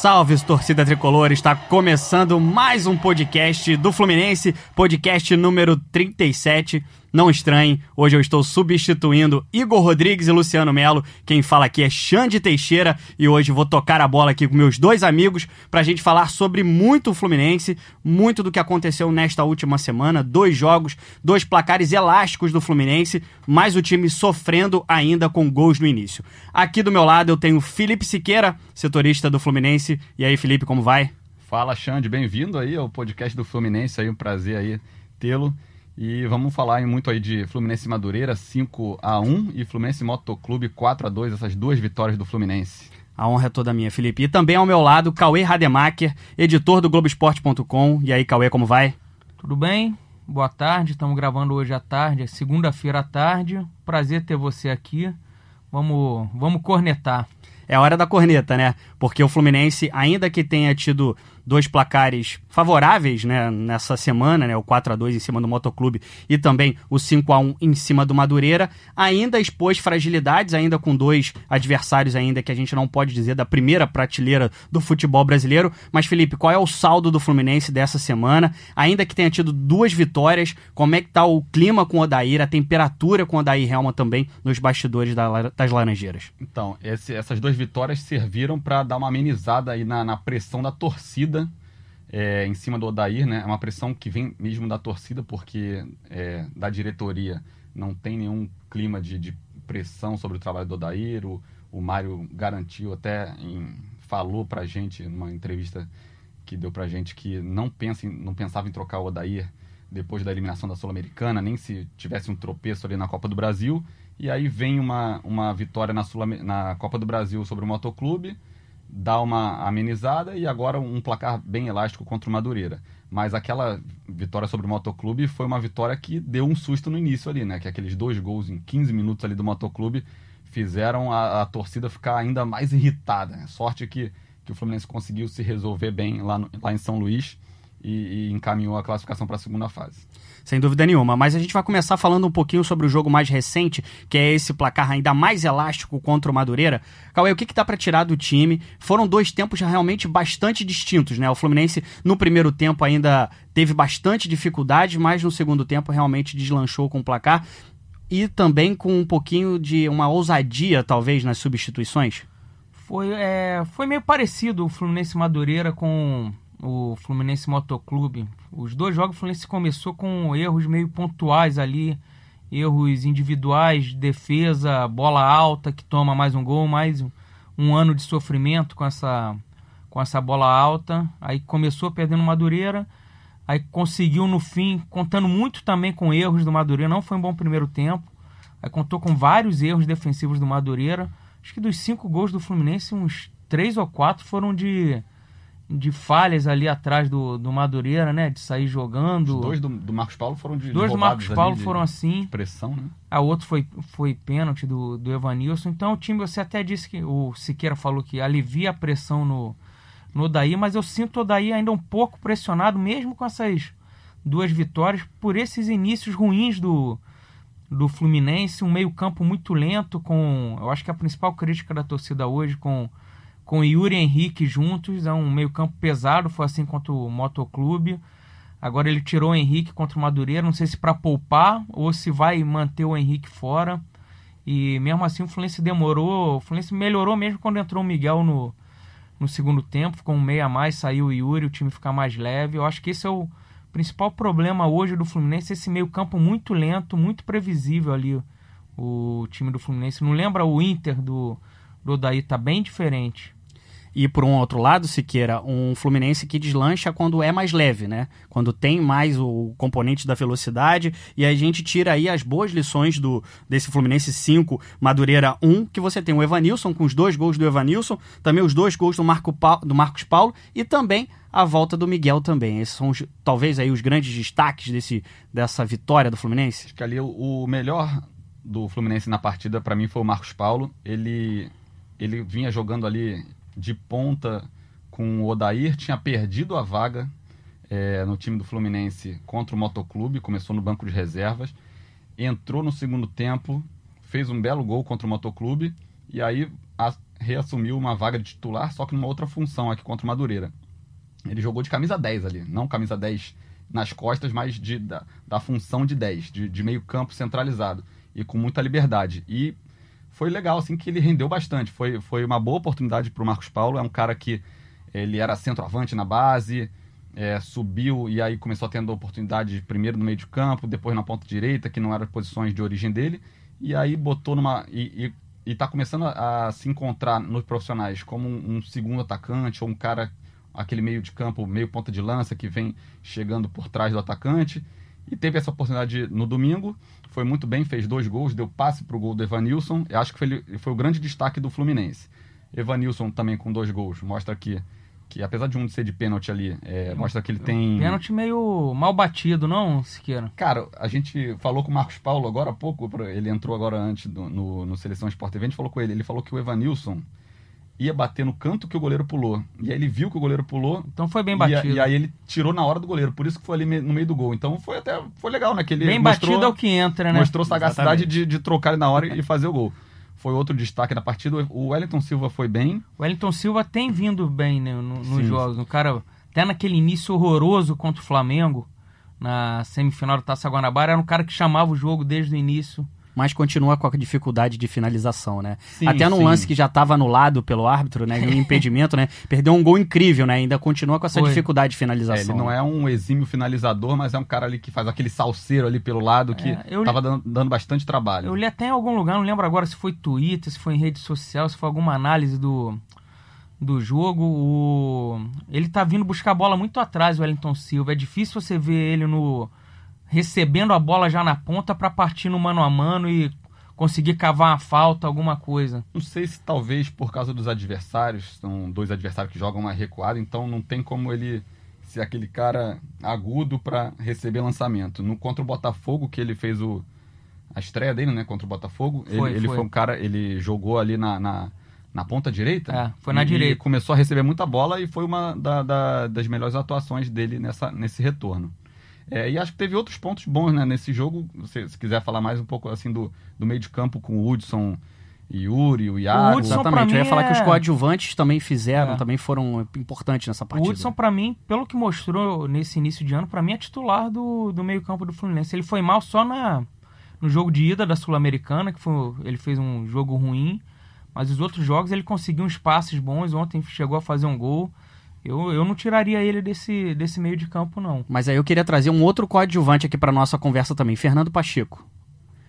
Salve, torcida tricolor! Está começando mais um podcast do Fluminense, podcast número 37. Não estranhe, hoje eu estou substituindo Igor Rodrigues e Luciano Melo. Quem fala aqui é Xande Teixeira e hoje vou tocar a bola aqui com meus dois amigos para a gente falar sobre muito Fluminense, muito do que aconteceu nesta última semana. Dois jogos, dois placares elásticos do Fluminense, mas o time sofrendo ainda com gols no início. Aqui do meu lado eu tenho Felipe Siqueira, setorista do Fluminense. E aí, Felipe, como vai? Fala, Xande, bem-vindo aí ao podcast do Fluminense, aí um prazer aí tê-lo. E vamos falar muito aí de Fluminense Madureira 5 a 1 e Fluminense Motoclube 4 a 2, essas duas vitórias do Fluminense. A honra é toda minha, Felipe. E também ao meu lado, Cauê Rademacher, editor do Globoesporte.com. E aí, Cauê, como vai? Tudo bem? Boa tarde, estamos gravando hoje à tarde, é segunda-feira à tarde. Prazer ter você aqui. Vamos, vamos cornetar. É hora da corneta, né? Porque o Fluminense, ainda que tenha tido dois placares favoráveis né, nessa semana, né, o 4 a 2 em cima do Motoclube e também o 5 a 1 em cima do Madureira, ainda expôs fragilidades, ainda com dois adversários ainda que a gente não pode dizer da primeira prateleira do futebol brasileiro. Mas Felipe, qual é o saldo do Fluminense dessa semana? Ainda que tenha tido duas vitórias, como é que tá o clima com o Odair, a temperatura com o Odair Helma também nos bastidores das Laranjeiras? Então, esse, essas duas vitórias serviram para dar uma amenizada aí na, na pressão da torcida é, em cima do Odair, né? É uma pressão que vem mesmo da torcida, porque é, da diretoria não tem nenhum clima de, de, pressão sobre o trabalho do Odair. O, o Mário garantiu até, em, falou pra gente numa entrevista que deu pra gente que não, pensa em, não pensava em trocar o Odair depois da eliminação da Sul-Americana, nem se tivesse um tropeço ali na Copa do Brasil. E aí vem uma, uma vitória na, Sul na Copa do Brasil sobre o Motoclube dá uma amenizada e agora um placar bem elástico contra o Madureira. Mas aquela vitória sobre o Motoclube foi uma vitória que deu um susto no início ali, né? Que aqueles dois gols em 15 minutos ali do Motoclube fizeram a, a torcida ficar ainda mais irritada. Né? Sorte que, que o Fluminense conseguiu se resolver bem lá, no, lá em São Luís e, e encaminhou a classificação para a segunda fase. Sem dúvida nenhuma. Mas a gente vai começar falando um pouquinho sobre o jogo mais recente, que é esse placar ainda mais elástico contra o Madureira. Cauê, o que, que dá para tirar do time? Foram dois tempos realmente bastante distintos, né? O Fluminense, no primeiro tempo, ainda teve bastante dificuldade, mas no segundo tempo realmente deslanchou com o placar. E também com um pouquinho de uma ousadia, talvez, nas substituições? Foi, é, foi meio parecido o Fluminense Madureira com o Fluminense Motoclube. Os dois jogos o Fluminense começou com erros meio pontuais ali, erros individuais, defesa, bola alta que toma mais um gol, mais um ano de sofrimento com essa com essa bola alta. Aí começou perdendo Madureira, aí conseguiu no fim, contando muito também com erros do Madureira, não foi um bom primeiro tempo. Aí contou com vários erros defensivos do Madureira. Acho que dos cinco gols do Fluminense, uns três ou quatro foram de de falhas ali atrás do, do Madureira, né? De sair jogando. Os dois do, do Marcos Paulo foram de Dois do Marcos Paulo de, foram assim. pressão, né? A outro foi, foi pênalti do, do Evanilson. Então o time, você até disse que o Siqueira falou que alivia a pressão no, no Odaí, mas eu sinto o Odaí ainda um pouco pressionado, mesmo com essas duas vitórias, por esses inícios ruins do, do Fluminense, um meio-campo muito lento, com. Eu acho que a principal crítica da torcida hoje com com Yuri e Henrique juntos, é um meio-campo pesado, foi assim contra o Motoclube. Agora ele tirou o Henrique contra o Madureira, não sei se para poupar ou se vai manter o Henrique fora. E mesmo assim o Fluminense demorou, o Fluminense melhorou mesmo quando entrou o Miguel no, no segundo tempo, ficou um meia a mais, saiu o Yuri, o time fica mais leve. Eu acho que esse é o principal problema hoje do Fluminense, esse meio-campo muito lento, muito previsível ali, o time do Fluminense. Não lembra o Inter do, do Odaí, tá bem diferente. E por um outro lado, Siqueira, um Fluminense que deslancha quando é mais leve, né? Quando tem mais o componente da velocidade. E a gente tira aí as boas lições do desse Fluminense 5, Madureira 1, que você tem o Evanilson com os dois gols do Evanilson, também os dois gols do, Marco Pa- do Marcos Paulo e também a volta do Miguel também. Esses são os- talvez aí os grandes destaques desse, dessa vitória do Fluminense. Acho que ali o, melhor do Fluminense na partida, para mim, foi o Marcos Paulo. Ele, ele vinha jogando ali de ponta com o Odair, tinha perdido a vaga eh, no time do Fluminense contra o Motoclube, começou no banco de reservas, entrou no segundo tempo, fez um belo gol contra o Motoclube e aí a- reassumiu uma vaga de titular, só que numa outra função aqui contra o Madureira. Ele jogou de camisa 10 ali, não camisa 10 nas costas, mas de, da, da função de 10, de, de meio campo centralizado e com muita liberdade. E foi legal, assim, que ele rendeu bastante. Foi, foi uma boa oportunidade para o Marcos Paulo. É um cara que ele era centroavante na base, é, subiu e aí começou tendo oportunidade primeiro no meio de campo, depois na ponta direita, que não eram posições de origem dele, e aí botou numa. E, e, e tá começando a, a se encontrar nos profissionais como um, um segundo atacante ou um cara, aquele meio de campo, meio ponta de lança que vem chegando por trás do atacante. E teve essa oportunidade no domingo, foi muito bem, fez dois gols, deu passe pro gol do Evanilson. Eu acho que foi, foi o grande destaque do Fluminense. Evanilson também com dois gols, mostra que, que apesar de um ser de pênalti ali, é, mostra que ele tem. Pênalti meio mal batido, não, Siqueira? Cara, a gente falou com o Marcos Paulo agora há pouco, ele entrou agora antes do- no, no Seleção Sport TV, a gente falou com ele, ele falou que o Evanilson ia bater no canto que o goleiro pulou. E aí ele viu que o goleiro pulou. Então foi bem e, a- batido. e aí ele tirou na hora do goleiro, por isso que foi ali me- no meio do gol. Então foi até foi legal, né? Que ele bem mostrou, batido é o que entra, né? mostrou sagacidade de, de trocar ele na hora e fazer o gol. Foi outro destaque da partida. O Wellington Silva foi bem. O Wellington Silva tem vindo bem né, no- nos Sim. jogos. O cara, até naquele início horroroso contra o Flamengo, na semifinal da Taça Guanabara, era um cara que chamava o jogo desde o início. Mas continua com a dificuldade de finalização, né? Sim, Até num sim. lance que já estava anulado pelo árbitro, né? Um impedimento, né? Perdeu um gol incrível, né? Ainda continua com essa Foi. dificuldade de É, finalização. ele não é um exímio finalizador, mas é um cara ali que faz aquele salseiro ali pelo lado que É, eu li- tava dando, dando bastante trabalho. Eu li até em algum lugar, não lembro agora se foi Twitter, se foi em rede social, se foi alguma análise do, do jogo. O... Ele tá vindo buscar a bola muito atrás, o Wellington Silva. É difícil você ver ele no recebendo a bola já na ponta para partir no mano a mano e conseguir cavar uma falta, alguma coisa. Não sei se talvez por causa dos adversários, são dois adversários que jogam mais recuado, então não tem como ele ser aquele cara agudo para receber lançamento. No contra o Botafogo, que ele fez o a estreia dele, né, contra o Botafogo, Foi, ele, ele foi. foi um cara, ele jogou ali na, na, na ponta direita. É, foi na e, direita. Começou a receber muita bola e foi uma da- da- das melhores atuações dele nessa, nesse retorno. É, e acho que teve outros pontos bons né, nesse jogo. Se, se quiser falar mais um pouco assim do, do meio de campo com o Hudson e Yuri, o Iago. Hudson, pra Exatamente. Eu ia mim, falar que os é- coadjuvantes também fizeram, É. também foram importantes nessa O partida. Hudson, pra mim, pelo que mostrou nesse início de ano, pra mim é titular do, do meio-campo do Fluminense. Ele foi mal só na, no jogo de ida da Sul-Americana, que foi, ele fez um jogo ruim, mas os outros jogos ele conseguiu uns passes bons. Ontem chegou a fazer um gol. Eu, eu não tiraria ele desse, desse meio de campo, não. Mas aí eu queria trazer um outro coadjuvante aqui para nossa conversa também, Fernando Pacheco.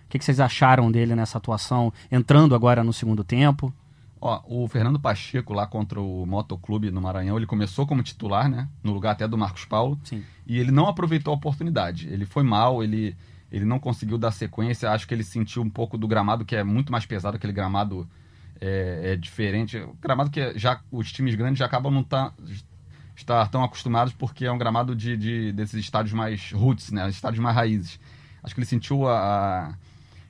O que, que vocês acharam dele nessa atuação, entrando agora no segundo tempo? Ó, o Fernando Pacheco lá contra o Motoclube no Maranhão, ele começou como titular, né? No lugar até do Marcos Paulo. Sim. E ele não aproveitou a oportunidade. Ele foi mal, ele, ele não conseguiu dar sequência. Acho que ele sentiu um pouco do gramado, que é muito mais pesado, aquele gramado é, é diferente. O gramado que já os times grandes já acabam não tá, estar tão acostumados, porque é um gramado de, de- desses estádios mais roots, né? Estádios mais raízes. Acho que ele sentiu a, a-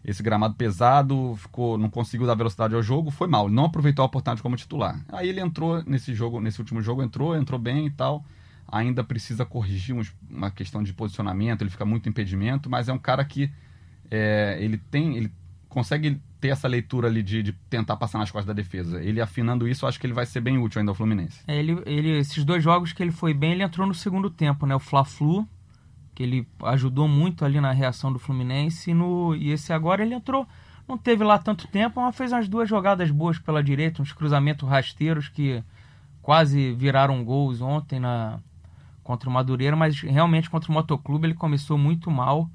esse gramado pesado, ficou, não conseguiu dar velocidade ao jogo, foi mal. Não aproveitou a oportunidade como titular. Aí ele entrou nesse jogo, nesse último jogo, entrou, entrou bem e tal. Ainda precisa corrigir uns- uma questão de posicionamento, ele fica muito impedimento, mas é um cara que é, ele tem, ele consegue ter essa leitura ali de, de tentar passar nas costas da defesa. Ele afinando isso, eu acho que ele vai ser bem útil ainda ao Fluminense. É, Ele, ele, esses dois jogos que ele foi bem, ele entrou no segundo tempo, né? O Fla-Flu, que ele ajudou muito ali na reação do Fluminense, e, no, e esse agora ele entrou, não teve lá tanto tempo, mas fez umas duas jogadas boas pela direita, uns cruzamentos rasteiros que quase viraram gols ontem na contra o Madureira, mas realmente contra o Motoclube ele começou muito mal.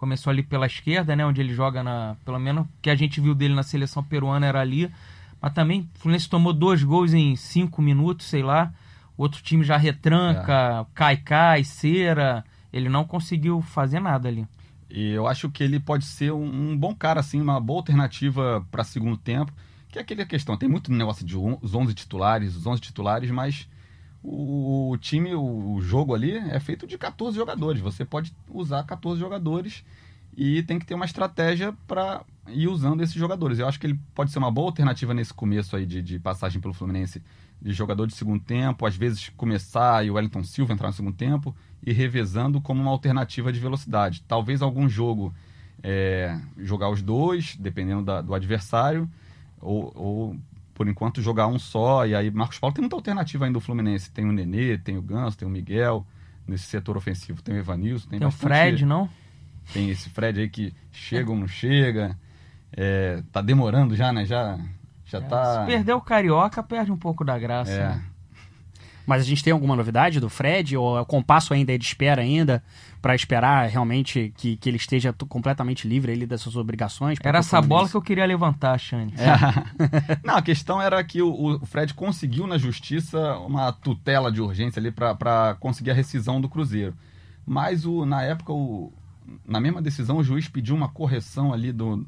Começou ali pela esquerda, né, onde ele joga na, pelo menos que a gente viu dele na seleção peruana era ali, Mas também o Fluminense tomou dois gols em cinco minutos, sei lá. O outro time já retranca, cai, cai, cera. Ele não conseguiu fazer nada ali. E eu acho que ele pode ser um, um bom cara, assim, uma boa alternativa para segundo tempo. Que é aquela questão, tem muito negócio de on- os 11 titulares, os 11 titulares, mas o, time, o, o jogo ali é feito de 14 jogadores. Você pode usar 14 jogadores e tem que ter uma estratégia para ir usando esses jogadores. Eu acho que ele pode ser uma boa alternativa nesse começo aí de, de passagem pelo Fluminense, de jogador de segundo tempo, às vezes começar e o Wellington Silva entrar no segundo tempo e revezando como uma alternativa de velocidade. Talvez algum jogo é, jogar os dois, dependendo da- do adversário, ou, ou, por enquanto jogar um só. E aí Marcos Paulo tem muita alternativa ainda do Fluminense. Tem o Nenê, tem o Ganso, tem o Miguel. Nesse setor ofensivo tem o Evanilson, tem, Tem o Fred, não? Tem esse Fred aí que chega ou não chega. É, tá demorando já, né? Já, já tá. Se perder o Carioca, perde um pouco da graça. É. né? Mas a gente tem alguma novidade do Fred? Ou é o compasso ainda é de espera ainda? Pra esperar realmente que, que ele esteja completamente livre ali das suas obrigações? Era essa bola que eu queria levantar, Xande. Não, a questão era que o, o Fred conseguiu na justiça uma tutela de urgência ali para conseguir a rescisão do Cruzeiro. Mas o, na época, o, na mesma decisão, o juiz pediu uma correção ali do.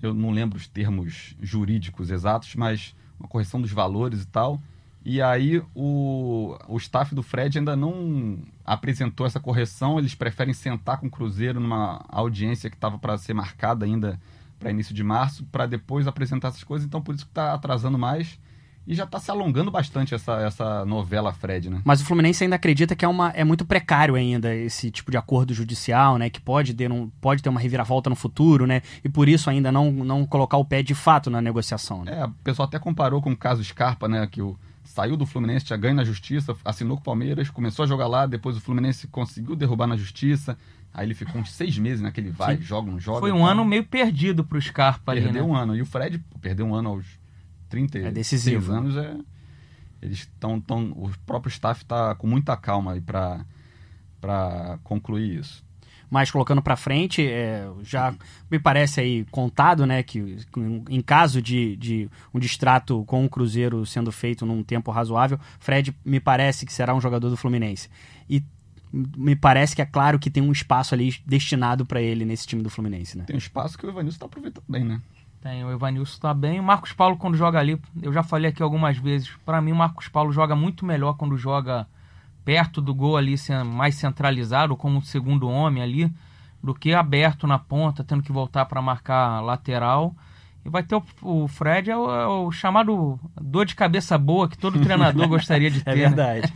Eu não lembro os termos jurídicos exatos, mas uma correção dos valores e tal. E aí o, o staff do Fred ainda não apresentou essa correção, eles preferem sentar com o Cruzeiro numa audiência que estava para ser marcada ainda para início de março, para depois apresentar essas coisas, então por isso que está atrasando mais. E já está se alongando bastante essa, essa novela Fred, né? Mas o Fluminense ainda acredita que é, uma, é muito precário ainda esse tipo de acordo judicial, né? Que pode ter, um, pode ter uma reviravolta no futuro, né? E por isso ainda não, não colocar o pé de fato na negociação, né? É, o pessoal até comparou com o caso Scarpa, né? Que o, saiu do Fluminense, tinha ganho na justiça, assinou com o Palmeiras, começou a jogar lá, depois o Fluminense conseguiu derrubar na justiça. Aí ele ficou uns seis meses naquele vai, Sim. joga, não joga. Foi um ano meio perdido pro Scarpa ali, Perdeu né? um ano. E o Fred perdeu um ano aos 36 É decisivo. anos. É, eles estão. Tão, o próprio staff está com muita calma aí para concluir isso. Mas colocando pra frente, é, já me parece aí contado, né, que em caso de, de um distrato com o Cruzeiro sendo feito num tempo razoável, Fred me parece que será um jogador do Fluminense. E me parece que é claro que tem um espaço ali destinado pra ele nesse time do Fluminense, né? Tem um espaço que o Evanilson está aproveitando bem, né? Tem, o Evanilson tá bem. O Marcos Paulo, quando joga ali, eu já falei aqui algumas vezes, pra mim o Marcos Paulo joga muito melhor quando joga perto do gol ali, mais centralizado, como um segundo homem ali, do que aberto na ponta, tendo que voltar pra marcar lateral. E vai ter o, o Fred, é o, é o chamado dor de cabeça boa que todo treinador gostaria de ter. É né? verdade.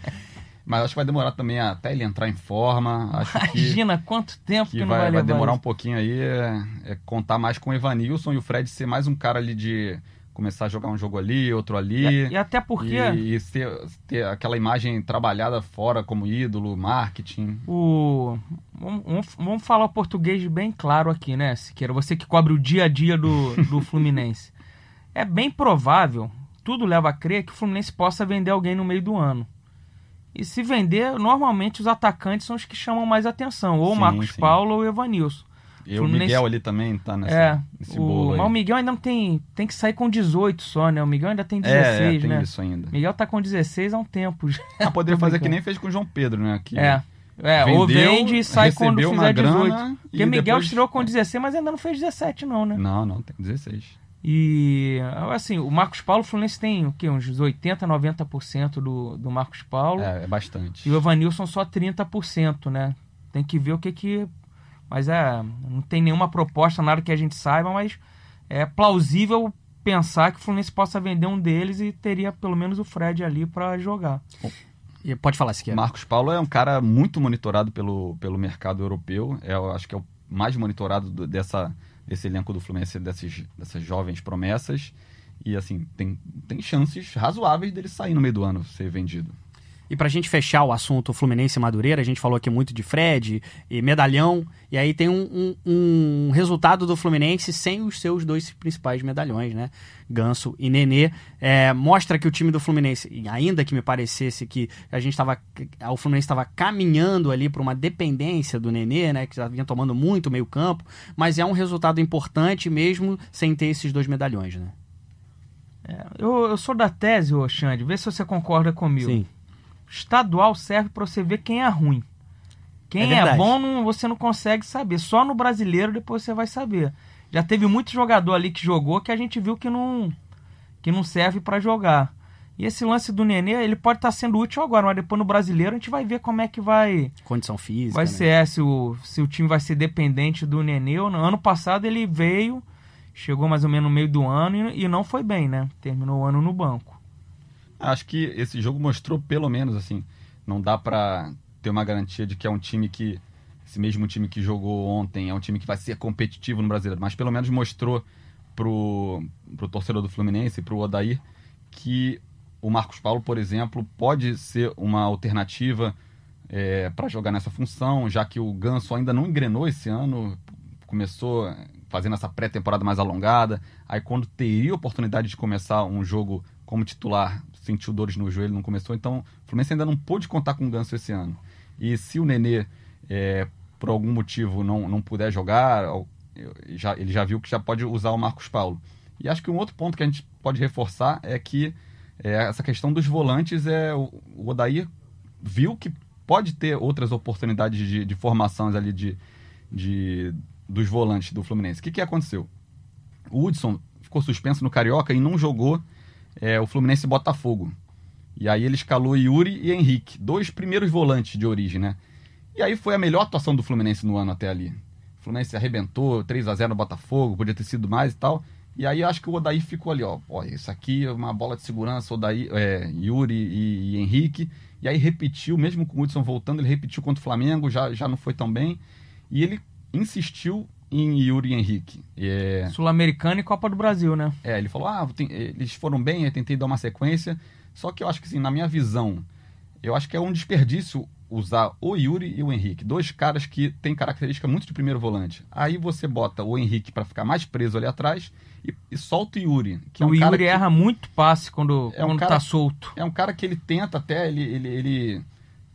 Mas acho que vai demorar também até ele entrar em forma. Acho que, Imagina quanto tempo que, que não vai, vai, vai demorar um isso. pouquinho aí. É, é contar mais com o Evanilson e o Fred ser mais um cara ali de começar a jogar um jogo ali, outro ali. E, e até porque E, e ter, ter aquela imagem trabalhada fora como ídolo, marketing. o. Vamos, vamos- falar o português bem claro aqui, né, Siqueira? Você que cobre o dia a dia do, do Fluminense. É bem provável, tudo leva a crer, que o Fluminense possa vender alguém no meio do ano. E se vender, normalmente os atacantes são os que chamam mais atenção, ou o Sim, Marcos sim. Paulo ou o Evanilson. E o Miguel ali também tá nessa, é, nesse o, bolo mas o Miguel ainda não tem, tem que sair com 18 só, né? O Miguel ainda tem é, 16, é, tem né? isso ainda. Miguel tá com 16 há um tempo já. Ah, poderia fazer que nem fez com o João Pedro, né? Que É. É, ou vendeu, vende e sai quando fizer uma 18. grana Porque Miguel depois- estreou com 16, mas ainda não fez 17, não, né? Não, não, tem 16. E, assim, o Marcos Paulo, o Fluminense tem o quê? Uns 80, 90% do, do Marcos Paulo. É, é bastante. E o Evanilson só 30%, né? Tem que ver o que que... Mas é, não tem nenhuma proposta, nada que a gente saiba, mas é plausível pensar que o Fluminense possa vender um deles e teria pelo menos o Fred ali pra jogar. E pode falar, Siqueira. Marcos Paulo é um cara muito monitorado pelo, pelo mercado europeu. É, eu acho que é o mais monitorado do- dessa, desse elenco do Fluminense, dessas, dessas jovens promessas. E assim, tem, tem chances razoáveis dele sair no meio do ano, ser vendido. E pra gente fechar o assunto Fluminense e Madureira, a gente falou aqui muito de Fred e medalhão, e aí tem um, um- um resultado do Fluminense sem os seus dois principais medalhões, né? Ganso e Nenê. É, mostra que o time do Fluminense, e ainda que me parecesse que a gente estava. O Fluminense estava caminhando ali para uma dependência do Nenê, né? Que já vinha tomando muito meio campo, mas é um resultado importante mesmo sem ter esses dois medalhões, né? É, eu, eu sou da tese, Xande, vê se você concorda comigo. Sim. Estadual serve pra você ver quem é ruim. Quem É é, bom não- você não consegue saber. Só no brasileiro depois você vai saber. Já teve muito jogador ali que jogou que a gente viu que não, que não serve pra jogar. E esse lance do Nenê, ele pode estar sendo útil agora, mas depois no brasileiro a gente vai ver como é que vai, Condição física. vai né? ser, é, se o, se o time vai ser dependente do Nenê ou não. Ano passado ele veio, chegou mais ou menos no meio do ano e, e não foi bem, né? Terminou o ano no banco. Acho que esse jogo mostrou pelo menos assim, não dá pra ter uma garantia de que é um time que esse mesmo time que jogou ontem é um time que vai ser competitivo no Brasileiro, mas pelo menos mostrou pro, pro torcedor do Fluminense, pro Odair, que o Marcos Paulo, por exemplo, pode ser uma alternativa para jogar nessa função, já que o Ganso ainda não engrenou esse ano, começou fazendo essa pré-temporada mais alongada, aí quando teria oportunidade de começar um jogo como titular, sentiu dores no joelho, não começou, então o Fluminense ainda não pôde contar com o Ganso esse ano. E se o Nenê, é, por algum motivo, não, não puder jogar, já, ele já viu que já pode usar o Marcos Paulo. E acho que um outro ponto que a gente pode reforçar é que é, essa questão dos volantes, é o, o Odair viu que pode ter outras oportunidades de, de formações ali de, de, dos volantes do Fluminense. O que, que aconteceu? O Hudson ficou suspenso no Carioca e não jogou é, o Fluminense e Botafogo. E aí ele escalou Yuri e Henrique, dois primeiros volantes de origem, né? E aí foi a melhor atuação do Fluminense no ano até ali. O Fluminense arrebentou, 3 a 0 no Botafogo, podia ter sido mais e tal. E aí acho que o Odair ficou ali, ó. ó isso aqui é uma bola de segurança, Odair, é, Yuri e, e Henrique. E aí repetiu, mesmo com o Hudson voltando, ele repetiu contra o Flamengo, já, já não foi tão bem. E ele insistiu em Yuri e Henrique. É, Sul-Americana e Copa do Brasil, né? é, ele falou, ah, tem- eles foram bem, eu tentei dar uma sequência. Só que eu acho que, assim, na minha visão, eu acho que é um desperdício usar o Yuri e o Henrique. Dois caras que têm característica muito de primeiro volante. Aí você bota o Henrique para ficar mais preso ali atrás e, e solta o Yuri. Que é um o cara Yuri que- erra muito passe quando, É um quando cara- tá solto. é um cara que ele tenta até, ele, ele, ele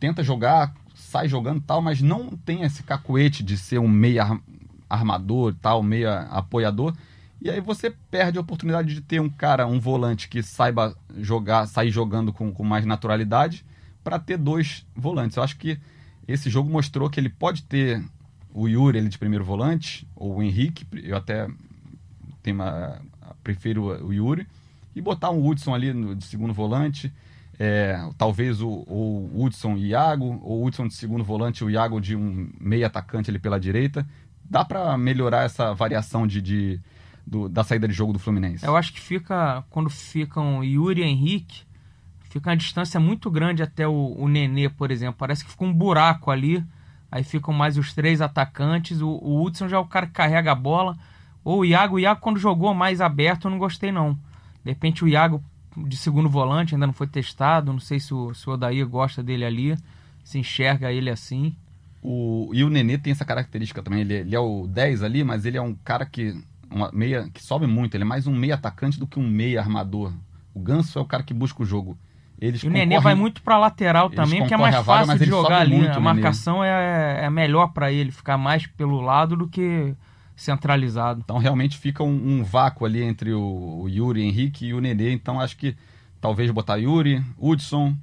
tenta jogar, sai jogando e tal, mas não tem esse cacuete de ser um meia armador tal, meia apoiador. E aí você perde a oportunidade de ter um cara, um volante que saiba jogar, sair jogando com, com mais naturalidade, para ter dois volantes. Eu acho que esse jogo mostrou que ele pode ter o Yuri ele de primeiro volante, ou o Henrique, eu até tenho uma, prefiro o Yuri, e botar um Hudson ali no, de segundo volante, é, talvez o, o Hudson e Iago, ou o Hudson de segundo volante o Iago de um meio atacante ali pela direita. Dá para melhorar essa variação de, de- do- da saída de jogo do Fluminense. Eu acho que fica, quando ficam Yuri e Henrique, fica uma distância muito grande até o, o Nenê, por exemplo. Parece que fica um buraco ali. Aí ficam mais os três atacantes. O, o Hudson já é o cara que carrega a bola. Ou o Iago. O Iago, quando jogou mais aberto, eu não gostei, não. De repente, o Iago de segundo volante ainda não foi testado. Não sei se o, se o Odair gosta dele ali. Se enxerga ele assim. O, e o Nenê tem essa característica também. Ele, ele é o 10 ali, mas ele é um cara que, uma meia, que sobe muito. Ele é mais um meia atacante do que um meia armador. O Ganso é o cara que busca o jogo. Eles E o Nenê vai muito pra lateral também, porque é mais vaga, fácil de jogar ali. muito, a marcação é, é melhor pra ele ficar mais pelo lado do que centralizado. Então realmente fica um, um vácuo ali entre o, o Yuri Henrique e o Nenê. Então acho que talvez botar Yuri, Hudson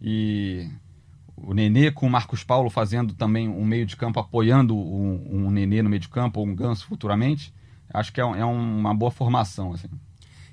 e o Nenê com o Marcos Paulo fazendo também um meio de campo, apoiando um, um Nenê no meio de campo, ou um Ganso futuramente. Acho que é, é uma boa formação. Assim.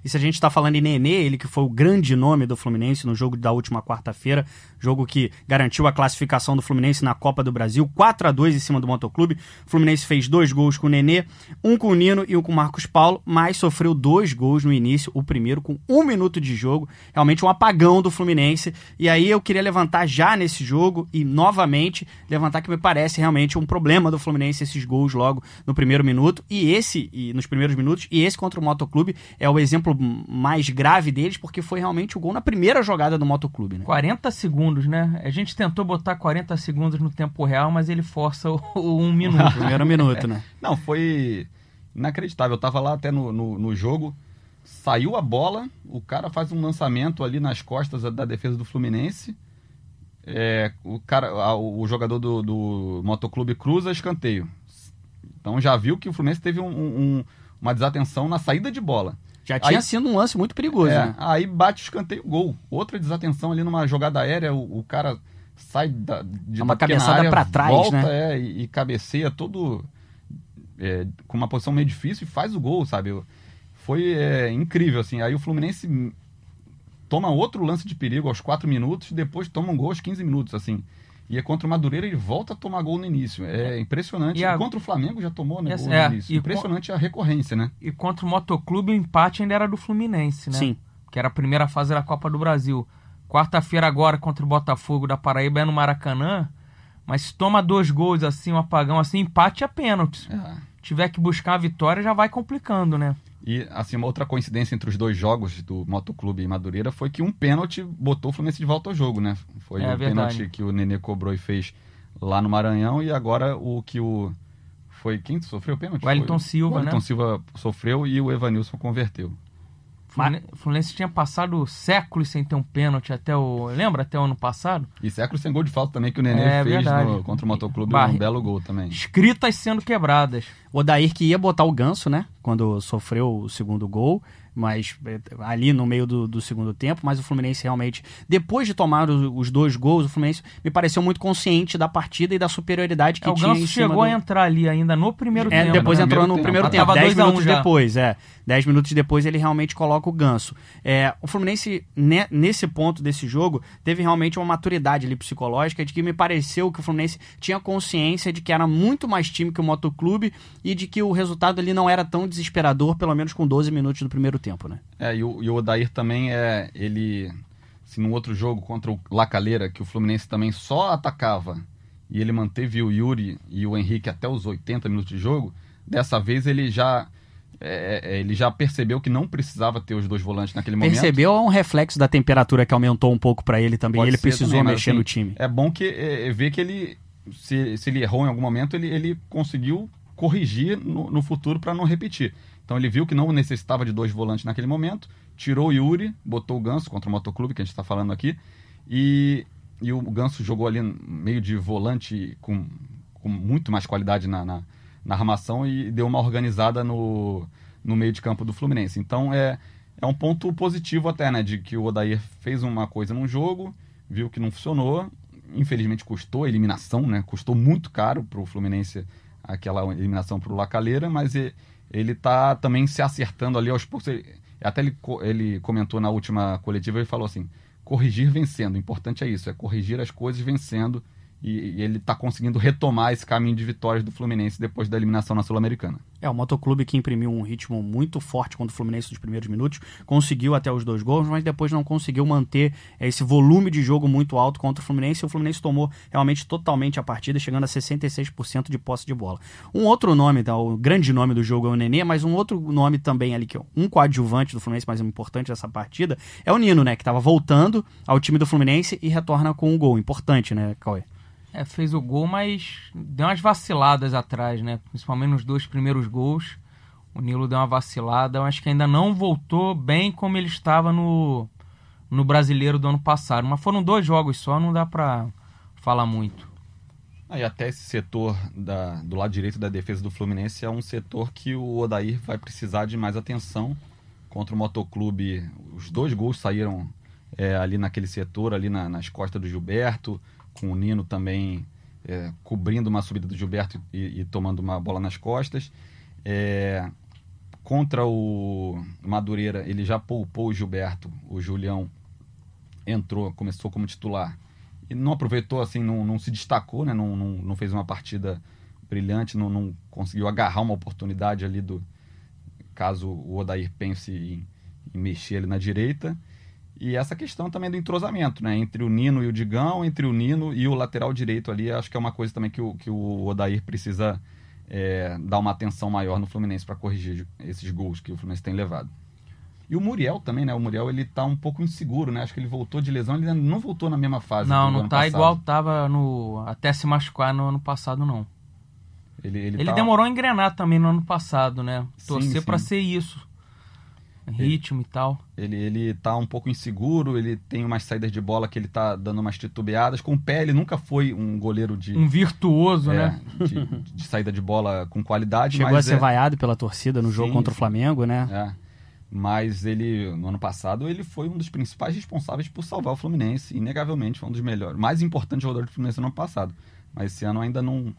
E se a gente está falando em Nenê, ele que foi o grande nome do Fluminense no jogo da última quarta-feira, jogo que garantiu a classificação do Fluminense na Copa do Brasil, 4 a 2 em cima do Motoclube. O Fluminense fez dois gols com o Nenê, um com o Nino e um com o Marcos Paulo, mas sofreu dois gols no início, o primeiro com um minuto de jogo, realmente um apagão do Fluminense. E aí eu queria levantar já nesse jogo e novamente levantar que me parece realmente um problema do Fluminense esses gols logo no primeiro minuto e esse e nos primeiros minutos e esse contra o Motoclube é o exemplo mais grave deles porque foi realmente o gol na primeira jogada do Motoclube, né? 40 segundos, né? A gente tentou botar 40 segundos no tempo real, mas ele força o, o um minuto. Primeiro minuto, né? Não, foi inacreditável. Eu tava lá até no, no, no jogo, saiu a bola, o cara faz um lançamento ali nas costas da- da defesa do Fluminense. É, o, cara, a- o jogador do, do Motoclube cruza escanteio. Então já viu que o Fluminense teve um- um- uma desatenção na saída de bola. Já tinha Aí- sido um lance muito perigoso, É, né? Aí bate o escanteio, gol. Outra desatenção ali numa jogada aérea, o, o cara sai da, de É uma cabeçada pra trás, volta, né? é, e, e cabeceia todo é, com uma posição meio difícil e faz o gol, sabe? Foi é, incrível, assim. Aí o Fluminense toma outro lance de perigo aos 4 minutos, depois toma um gol aos 15 minutos, assim. E é contra o Madureira ele volta a tomar gol no início. É impressionante. E a- E Contra o Flamengo já tomou né, Essa- gol é, no início. Impressionante a recorrência, né? E contra o Motoclube, o empate ainda era do Fluminense, né? Sim. Que era a primeira fase da Copa do Brasil. Quarta-feira agora contra o Botafogo da Paraíba é no Maracanã. Mas se toma dois gols assim, um apagão assim, empate é pênalti. É. Tiver que buscar a vitória, já vai complicando, né? E, assim, uma outra coincidência entre os dois jogos do Motoclube e Madureira foi que um pênalti botou o Fluminense de volta ao jogo, né? Foi É o verdade. pênalti que o Nenê cobrou e fez lá no Maranhão e agora o que o... Foi quem sofreu o pênalti? O Wellington Foi- Silva, o Wellington né? Silva sofreu e o Evanilson converteu. O Fluminense, o Fluminense tinha passado séculos sem ter um pênalti até o. Lembra até o ano passado? E século sem gol de falta também que o Nenê É fez no- contra o Motoclube, Barre- um belo gol também. Escritas sendo quebradas. O Odair que ia botar o ganso, né? Quando sofreu o segundo gol, mas eh, ali no meio do, do segundo tempo, mas o Fluminense realmente, depois de tomar o- os dois gols, o Fluminense me pareceu muito consciente da partida e da superioridade que É, o tinha Ganso em cima chegou do... a entrar ali ainda no primeiro É, tempo. depois né? entrou no Primeiro primeiro tempo. tempo, Tava 10 2 a 1 minutos já. depois, é. 10 minutos depois ele realmente coloca o ganso. É, o Fluminense, ne- nesse ponto desse jogo, teve realmente uma maturidade ali psicológica de que me pareceu que o Fluminense tinha consciência de que era muito mais time que o Motoclube e de que o resultado ali não era tão desesperador, pelo menos com 12 minutos do primeiro tempo, né? É, e o, e o Odair também é. Ele. Se num outro jogo contra o Lacaleira, que o Fluminense também só atacava e ele manteve o Yuri e o Henrique até os 80 minutos de jogo, dessa vez ele já. É, é, ele já percebeu que não precisava ter os dois volantes naquele momento. Percebeu um reflexo da temperatura que aumentou um pouco pra ele também, Pode e ele precisou também, mexer assim, no time. É bom que é, é ver que ele, se, se ele errou em algum momento, ele, ele conseguiu corrigir no, no futuro para não repetir. Então ele viu que não necessitava de dois volantes naquele momento, tirou o Yuri, botou o Ganso contra o Motoclube, que a gente está falando aqui, e, e o Ganso jogou ali meio de volante com, com muito mais qualidade na, na, na armação e deu uma organizada no, no meio de campo do Fluminense. Então é, é um ponto positivo até, né? De que o Odair fez uma coisa num jogo, viu que não funcionou, infelizmente custou a eliminação, né? Custou muito caro para o Fluminense aquela eliminação para o Lacaleira, mas e- ele tá também se acertando ali aos poucos. Ele- até ele, ele comentou na última coletiva e falou assim: corrigir vencendo. O importante é isso, é corrigir as coisas vencendo. E, e ele está conseguindo retomar esse caminho de vitórias do Fluminense depois da eliminação na Sul-Americana. É, o Motoclube que imprimiu um ritmo muito forte contra o Fluminense nos primeiros minutos, conseguiu até os dois gols, mas depois não conseguiu manter é, esse volume de jogo muito alto contra o Fluminense e o Fluminense tomou realmente totalmente a partida, chegando a 66% de posse de bola. Um outro nome, tá, o grande nome do jogo é o Nenê, mas um outro nome também ali, que é um coadjuvante do Fluminense, mais importante dessa partida, é o Nino, né, que estava voltando ao time do Fluminense e retorna com um gol. Importante, né, Cauê? É, fez o gol, mas deu umas vaciladas atrás, né? Principalmente nos dois primeiros gols. O Nilo deu uma vacilada. Eu acho que ainda não voltou bem como ele estava no, no brasileiro do ano passado. Mas foram dois jogos só, não dá pra falar muito. Aí até esse setor da- do lado direito da defesa do Fluminense é um setor que o Odair vai precisar de mais atenção contra o Motoclube. Os dois gols saíram é, ali naquele setor, ali na- nas costas do Gilberto, com o Nino também é, cobrindo uma subida do Gilberto e, e tomando uma bola nas costas. É, contra o Madureira, ele já poupou o Gilberto, o Julião entrou, começou como titular e não aproveitou, assim, não, não se destacou, né? Não, não, não fez uma partida brilhante, não, não conseguiu agarrar uma oportunidade ali do caso o Odair pense em, em mexer ali na direita. E essa questão também do entrosamento, né? Entre o Nino e o Digão, entre o Nino e o lateral direito ali, acho que é uma coisa também que o, que o Odair precisa é, dar uma atenção maior no Fluminense para corrigir esses gols que o Fluminense tem levado. E o Muriel também, né? O Muriel ele tá um pouco inseguro, né? Acho que ele voltou de lesão, ele não voltou na mesma fase. não, não tá passado. igual tava no até se machucar no ano passado, não. Ele, ele, Ele tá- demorou a engrenar também no ano passado, né? Torcer pra ser isso. Ritmo e tal. Ele, ele tá um pouco inseguro, ele tem umas saídas de bola que ele tá dando umas titubeadas. Com o pé, ele nunca foi um goleiro de, Um virtuoso, é, né? de, de saída de bola com qualidade. Chegou a ser é, vaiado pela torcida no jogo Sim, contra o. Flamengo, né? é. Mas ele, no ano passado, ele foi um dos principais responsáveis por salvar o Fluminense. Inegavelmente, foi um dos melhores, mais importantes jogadores do Fluminense no ano passado. Mas esse ano ainda não,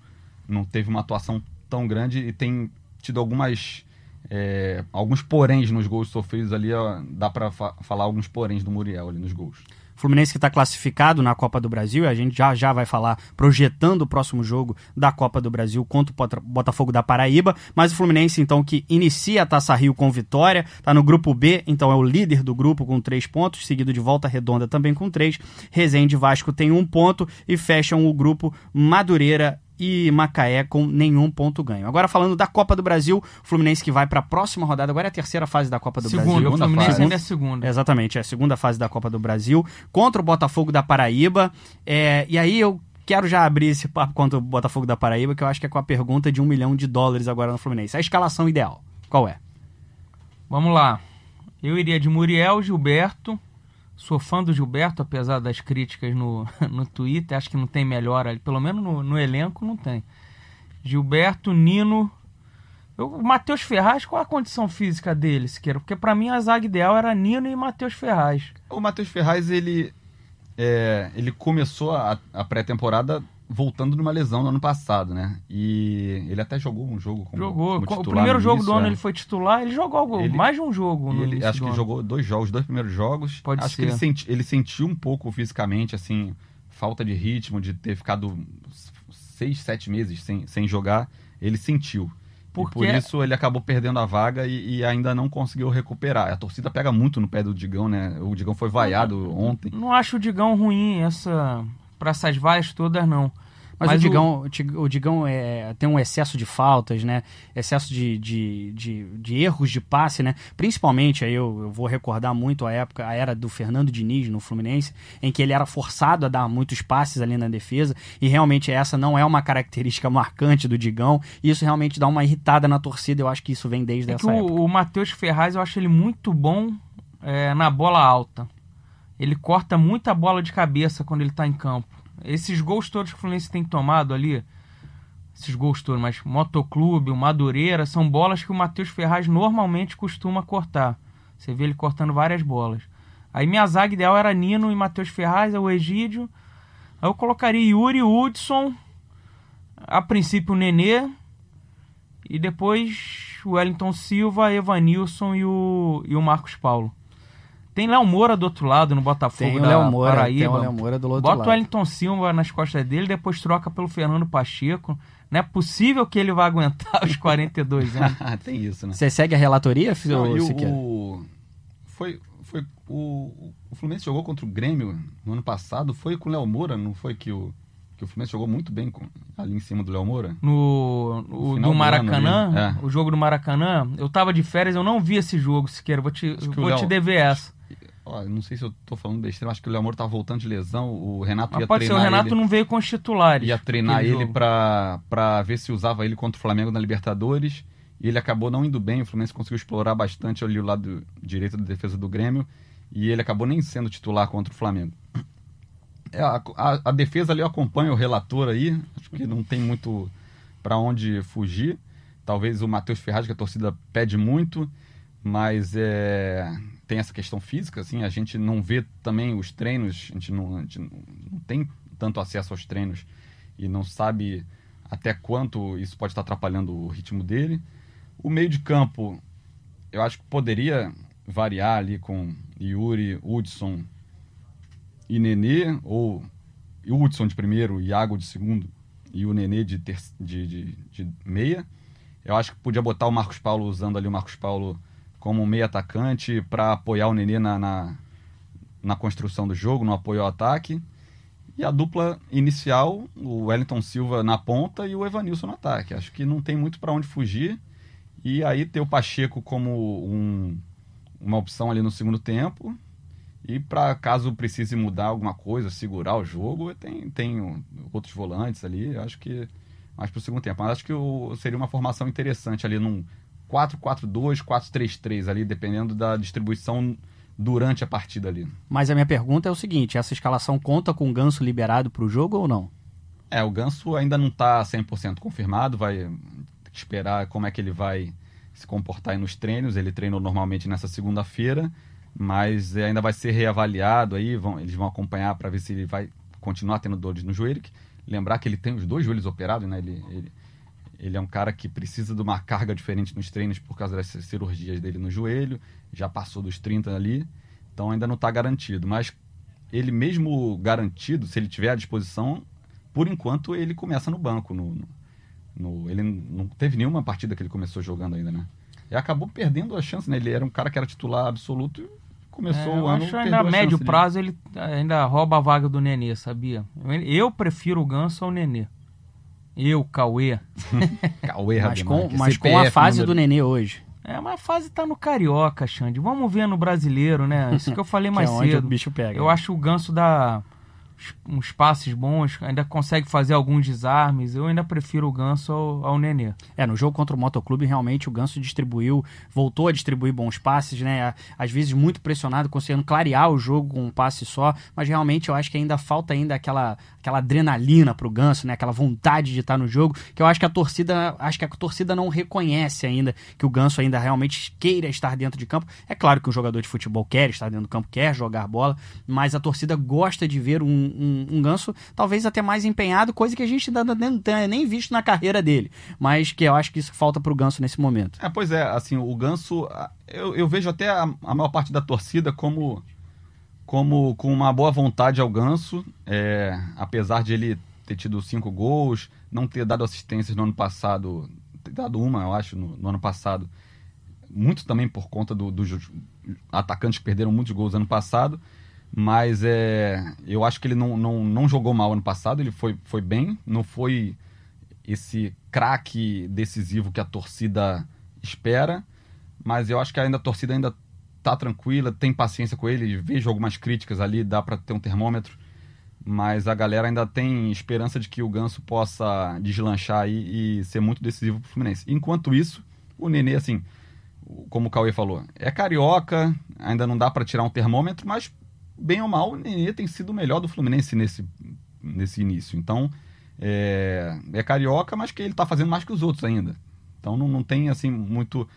não teve uma atuação tão grande e tem tido algumas. É, alguns poréns nos gols sofridos ali. ó, dá pra fa- falar alguns poréns do Muriel ali nos gols. Fluminense que está classificado na Copa do Brasil, e a gente já já vai falar projetando o próximo jogo da Copa do Brasil contra o Bota- Botafogo da Paraíba, mas o Fluminense então que inicia a Taça Rio com vitória, está no grupo B, então é o líder do grupo com três pontos, seguido de Volta Redonda também com três, Resende Vasco tem um ponto e fecham o grupo Madureira e Macaé com nenhum ponto ganho. Agora falando da Copa do Brasil, Fluminense que vai para a próxima rodada, agora é a terceira fase da Copa do Segunda, Brasil. Segunda Fluminense ainda é segunda. Exatamente, é a segunda fase da Copa do Brasil contra o Botafogo da Paraíba. É, e aí eu quero já abrir esse papo contra o Botafogo da Paraíba, que eu acho que é com a pergunta de um milhão de dólares agora no Fluminense. A escalação ideal, qual é? Vamos lá. Eu iria de Muriel, Gilberto. Sou fã do Gilberto, apesar das críticas no, no Twitter. Acho que não tem melhor ali. Pelo menos no, no elenco não tem. Gilberto, Nino. Eu, o Matheus Ferraz, qual a condição física dele, Siqueira? Porque pra mim a zaga ideal era Nino e Matheus Ferraz. O Matheus Ferraz, ele, é, ele começou a, a pré-temporada voltando numa lesão no ano passado, né? E ele até jogou um jogo como, Jogou. como o primeiro jogo início, do ano é. ele foi titular. Ele jogou Ele- mais de um jogo no ele, acho que ano. jogou dois jogos, dois primeiros jogos. Pode acho ser. que ele, senti, ele sentiu um pouco fisicamente, assim, falta de ritmo, de ter ficado seis, sete meses sem, sem jogar. Ele sentiu. Porque- por isso ele acabou perdendo a vaga e, e ainda não conseguiu recuperar. A torcida pega muito no pé do Digão, né? O Digão foi vaiado ontem. Não acho o Digão ruim essa para essas vaias todas, não. Mas, Mas o Digão, o o Digão é, tem um excesso de faltas, né? Excesso de, de, de, de erros de passe, né? Principalmente, aí eu, eu vou recordar muito a época, a era do Fernando Diniz no Fluminense, em que ele era forçado a dar muitos passes ali na defesa, e realmente essa não é uma característica marcante do Digão, e isso realmente dá uma irritada na torcida, eu acho que isso vem desde É essa época. o, o Matheus Ferraz, eu acho ele muito bom é, na bola alta. Ele corta muita bola de cabeça quando ele tá em campo. Esses gols todos que o Fluminense tem tomado ali, esses gols todos, mas Motoclube, o Madureira, são bolas que o Matheus Ferraz normalmente costuma cortar. Você vê ele cortando várias bolas. Aí minha zaga ideal era Nino e Matheus Ferraz, é o Egídio. Aí eu colocaria Yuri, Hudson, a princípio o Nenê, e depois o Wellington Silva, Evanilson e o, e o Marcos Paulo. Tem Léo Moura do outro lado no Botafogo Tem o da Léo Moura, Paraíba. tem o Léo Moura do outro Bota lado. o Wellington Silva nas costas dele, depois troca pelo Fernando Pacheco. Não é possível que ele vá aguentar os 42 anos. Tem isso, né? Você segue a relatoria, Não, ou e o- foi, foi o, o Fluminense jogou contra o Grêmio no ano passado, foi com o Léo Moura, não foi que o, que o Fluminense jogou muito bem com- ali em cima do Léo Moura? No, no- final do do Maracanã, ano é. o jogo do Maracanã, eu tava de férias, eu não vi esse jogo sequer. Vou te, vou Léo- te dever essa. Ó, não sei se eu tô falando besteira, acho que o Léo tava voltando de lesão, o Renato Mas ia pode ser, o treinar Renato ele, não veio com os titulares. ia treinar ele pra ver se usava ele contra o Flamengo na Libertadores, e ele acabou não indo bem, o Fluminense conseguiu explorar bastante ali o lado direito da defesa do Grêmio, e ele acabou nem sendo titular contra o Flamengo. É, a, a- a defesa ali eu acompanho o relator aí, acho que não tem muito para onde fugir. Talvez o Matheus Ferraz, que a torcida pede muito, mas é, tem essa questão física, assim, a gente não vê também os treinos, a gente não, a gente não tem tanto acesso aos treinos e não sabe até quanto isso pode estar atrapalhando o ritmo dele. O meio de campo, eu acho que poderia variar ali com Yuri, Hudson e Nenê, ou Hudson de primeiro, Iago de segundo e o Nenê de, ter, de, de, de meia. Eu acho que podia botar o Marcos Paulo usando ali o Marcos Paulo como meia atacante para apoiar o Nenê na, na, na construção do jogo, no apoio ao ataque. E a dupla inicial, o Wellington Silva na ponta e o Evanilson no ataque. Acho que não tem muito para onde fugir. E aí ter o Pacheco como um, uma opção ali no segundo tempo. E para caso precise mudar alguma coisa, segurar o jogo, tem, tem outros volantes ali. Acho que mais para o segundo tempo. Mas acho que o- seria uma formação interessante ali num 4-4-2, 4-3-3 ali, dependendo da distribuição durante a partida ali. Mas a minha pergunta é o seguinte: essa escalação conta com o Ganso liberado para o jogo ou não? É, o Ganso ainda não está 100% confirmado, vai esperar como é que ele vai se comportar aí nos treinos. Ele treinou normalmente nessa segunda-feira, mas é, ainda vai ser reavaliado aí, vão, eles vão acompanhar para ver se ele vai continuar tendo dores no joelho. Lembrar que ele tem os dois joelhos operados, né? Ele, ele, ele é um cara que precisa de uma carga diferente nos treinos por causa das cirurgias dele no joelho, já passou dos 30 ali, então ainda não está garantido. Mas ele mesmo garantido, se ele tiver à disposição, por enquanto ele começa no banco. No, no- ele não teve nenhuma partida que ele começou jogando ainda, né? E acabou perdendo a chance, né? Ele era um cara que era titular absoluto e começou É, o ano acho ainda a médio de- prazo ele ainda rouba a vaga do Nenê, sabia? Eu prefiro o Ganso ao Nenê. Eu, Cauê. Cauê Mas com, mas com a CPF fase número- do Nenê hoje. É, mas a fase tá no Carioca, Xande. Vamos ver no brasileiro, né? Isso que eu falei Que mais é onde cedo. o bicho pega. Eu acho o Ganso dá uns- passes bons, ainda consegue fazer alguns desarmes. Eu ainda prefiro o Ganso ao, ao Nenê. É, no jogo contra o Motoclube, realmente o Ganso distribuiu, voltou a distribuir bons passes, né? Às vezes muito pressionado, conseguindo clarear o jogo com um passe só, mas realmente eu acho que ainda falta ainda aquela, aquela adrenalina pro Ganso, né? Aquela vontade de estar no jogo, que eu acho que a torcida, acho que a torcida não reconhece ainda que o Ganso ainda realmente queira estar dentro de campo. É claro que um jogador de futebol quer estar dentro do campo, quer jogar bola, mas a torcida gosta de ver um, um, um Ganso talvez até mais empenhado, coisa que a gente ainda não tem nem visto na carreira dele, mas que eu acho que isso falta pro Ganso nesse momento. É, pois é, assim, o Ganso, eu, eu vejo até a, a maior parte da torcida como, como com uma boa vontade ao Ganso, é, apesar de ele ter tido cinco gols, não ter dado assistências no ano passado, ter dado uma, eu acho, no, no ano passado, muito também por conta do- dos atacantes que perderam muitos gols ano passado, mas é, eu acho que ele não, não, não jogou mal ano passado, ele foi, foi bem, não foi esse craque decisivo que a torcida espera, mas eu acho que ainda a torcida ainda tá tranquila, tem paciência com ele, vejo algumas críticas ali, dá para ter um termômetro, mas a galera ainda tem esperança de que o Ganso possa deslanchar aí e ser muito decisivo pro Fluminense. Enquanto isso, o Nenê, assim, como o Cauê falou, é carioca, ainda não dá para tirar um termômetro, mas bem ou mal, o Nenê tem sido o melhor do Fluminense nesse, nesse início. Então, é, é carioca, mas que ele tá fazendo mais que os outros ainda. Então não, não tem assim muito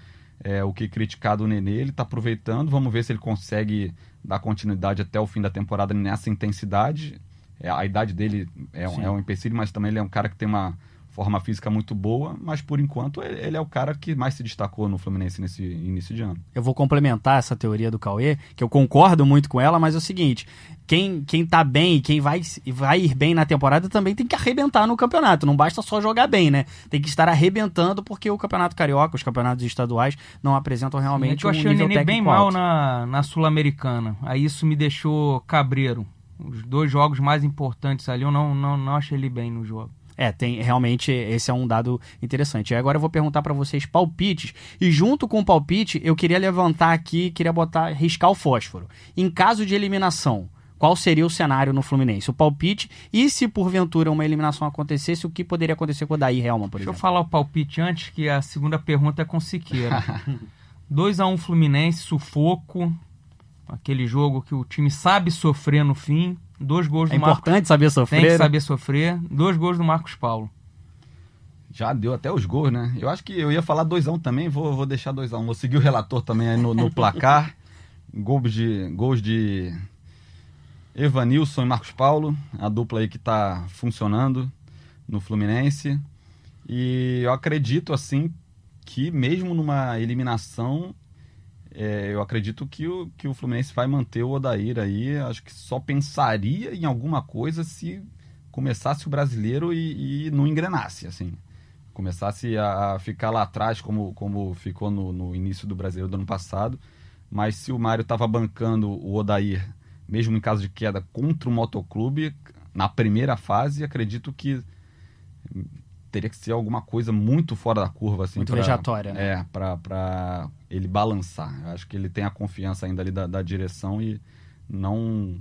é, o que criticar do Nenê, ele tá aproveitando, vamos ver se ele consegue dar continuidade até o fim da temporada nessa intensidade. É, a idade dele é um, é um empecilho, mas também ele é um cara que tem uma forma física muito boa, mas por enquanto ele é o cara que mais se destacou no Fluminense nesse início de ano. Eu vou complementar essa teoria do Cauê, que eu concordo muito com ela, mas é o seguinte: quem, quem tá bem e quem vai, vai ir bem na temporada também tem que arrebentar no campeonato. Não basta só jogar bem, né? Tem que estar arrebentando, porque o campeonato carioca, os campeonatos estaduais, não apresentam realmente eu um achei o nível Nenê bem técnico mal alto. na, na Sul-Americana. Aí isso me deixou cabreiro. Os dois jogos mais importantes ali, eu não, não, não achei ele bem no jogo. É, tem realmente esse é um dado interessante. E agora eu vou perguntar pra vocês palpites e junto com o palpite eu queria levantar aqui, queria botar riscar o fósforo. Em caso de eliminação, qual seria o cenário no Fluminense? O palpite e se porventura uma eliminação acontecesse, o que poderia acontecer com o Daí Helman, por Deixa eu exemplo? falar o palpite antes, que a segunda pergunta é com Siqueira. 2x1 Fluminense, sufoco. Aquele jogo que o time sabe sofrer no fim. Dois gols É do Marcos. importante saber sofrer. Tem que né? saber sofrer. Dois gols do Marcos Paulo. Já deu até os gols, né? Eu acho que eu ia falar 2x1 também, vou, vou deixar 2x1. Vou seguir o relator também aí no, no placar. gols de, gols de Evanilson e Marcos Paulo, a dupla aí que tá funcionando no Fluminense. E eu acredito, assim, que mesmo numa eliminação, é, eu acredito que o, que o Fluminense vai manter o Odair aí. Acho que só pensaria em alguma coisa se começasse o brasileiro e, e não engrenasse, assim. Começasse a ficar lá atrás, como, como ficou no, no início do brasileiro do ano passado. Mas se o Mário estava bancando o Odair, mesmo em caso de queda, contra o Motoclube, na primeira fase, acredito que teria que ser alguma coisa muito fora da curva, assim. Muito pra- vejatória, né? É, pra, pra ele balançar. Eu acho que ele tem a confiança ainda ali da, da direção e não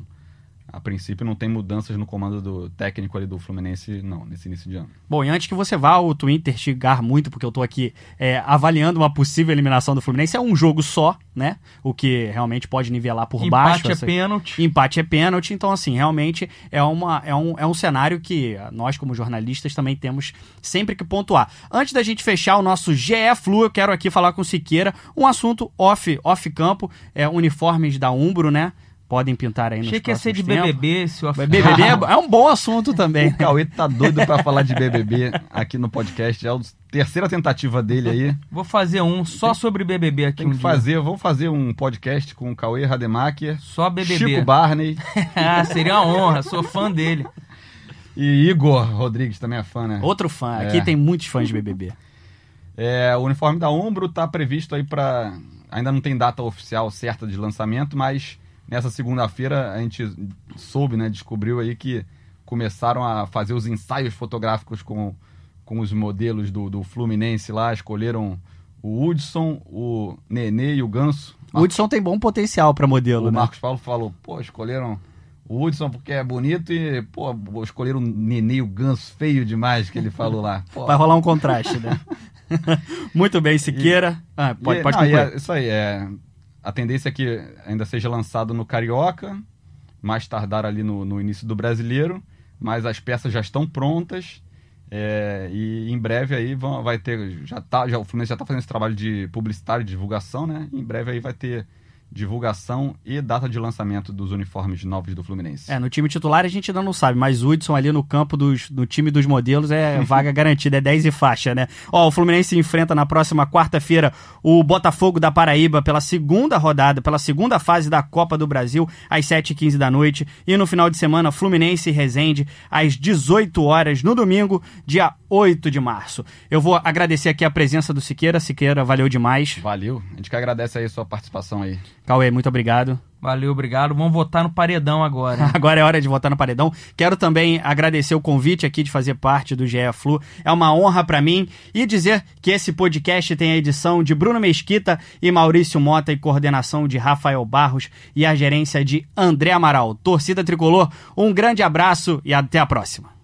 a princípio não tem mudanças no comando do técnico ali do Fluminense, não, nesse início de ano. Bom, e antes que você vá ao Twitter xingar muito, porque eu tô aqui é, avaliando uma possível eliminação do Fluminense, é um jogo só, né? O que realmente pode nivelar por Empate baixo. é essa- pênalti. Empate é pênalti, então assim, realmente é, uma, é, um, é um cenário que nós, como jornalistas, também temos sempre que pontuar. Antes da gente fechar o nosso GE Flu, eu quero aqui falar com o Siqueira um assunto off, off campo, é, uniformes da Umbro, né? Podem pintar aí nos Achei que ia ser de tempos. BBB, se o BBB é, é um bom assunto também. O Cauê tá doido pra falar de BBB aqui no podcast. É a terceira tentativa dele aí. Vou fazer um só sobre BBB aqui Tem um que dia. fazer, vamos fazer um podcast com o Cauê Rademacher, Só BBB. Chico Barney ah, seria uma honra, sou fã dele. e Igor Rodrigues também é fã, né? Outro fã, aqui É. tem muitos fãs de BBB. É, o uniforme da Umbro tá previsto aí para ainda não tem data oficial certa de lançamento, mas nessa segunda-feira a gente soube, né, descobriu aí que começaram a fazer os ensaios fotográficos com, com os modelos do, do Fluminense lá, escolheram o Hudson, o Nenê e o Ganso. O Hudson tem bom potencial pra modelo, O né? Marcos Paulo falou, pô, escolheram o Hudson porque é bonito e, pô, escolheram o Nenê e o Ganso feio demais que ele falou lá. Pô, Vai rolar um contraste, né? Muito bem, Siqueira. Ah, pode, E- pode não, e é isso aí, é, a tendência é que ainda seja lançado no Carioca, mais tardar ali no, no início do Brasileiro, mas as peças já estão prontas é, e em breve aí vão, vai ter, já tá, já, o Fluminense já está fazendo esse trabalho de publicitário, de divulgação, né? Em breve aí vai ter divulgação e data de lançamento dos uniformes novos do Fluminense. É, no time titular a gente ainda não sabe, mas o Hudson ali no campo dos, no time dos modelos é vaga garantida, é 10 e faixa, né? Ó, o Fluminense enfrenta na próxima quarta-feira o Botafogo da Paraíba pela segunda rodada, pela segunda fase da Copa do Brasil, às 7h15 da noite. E no final de semana, Fluminense e Resende, às 18 horas, no domingo, dia 8 de março. Eu vou agradecer aqui a presença do Siqueira. Siqueira, valeu demais. Valeu, a gente que agradece aí a sua participação aí. Cauê, muito obrigado. Valeu, obrigado. Vamos votar no paredão agora. hein? Agora é hora de votar no paredão. Quero também agradecer o convite aqui de fazer parte do GE Flu. É uma honra pra mim e dizer que esse podcast tem a edição de Bruno Mesquita e Maurício Mota e coordenação de Rafael Barros e a gerência de André Amaral. Torcida Tricolor, um grande abraço e até a próxima.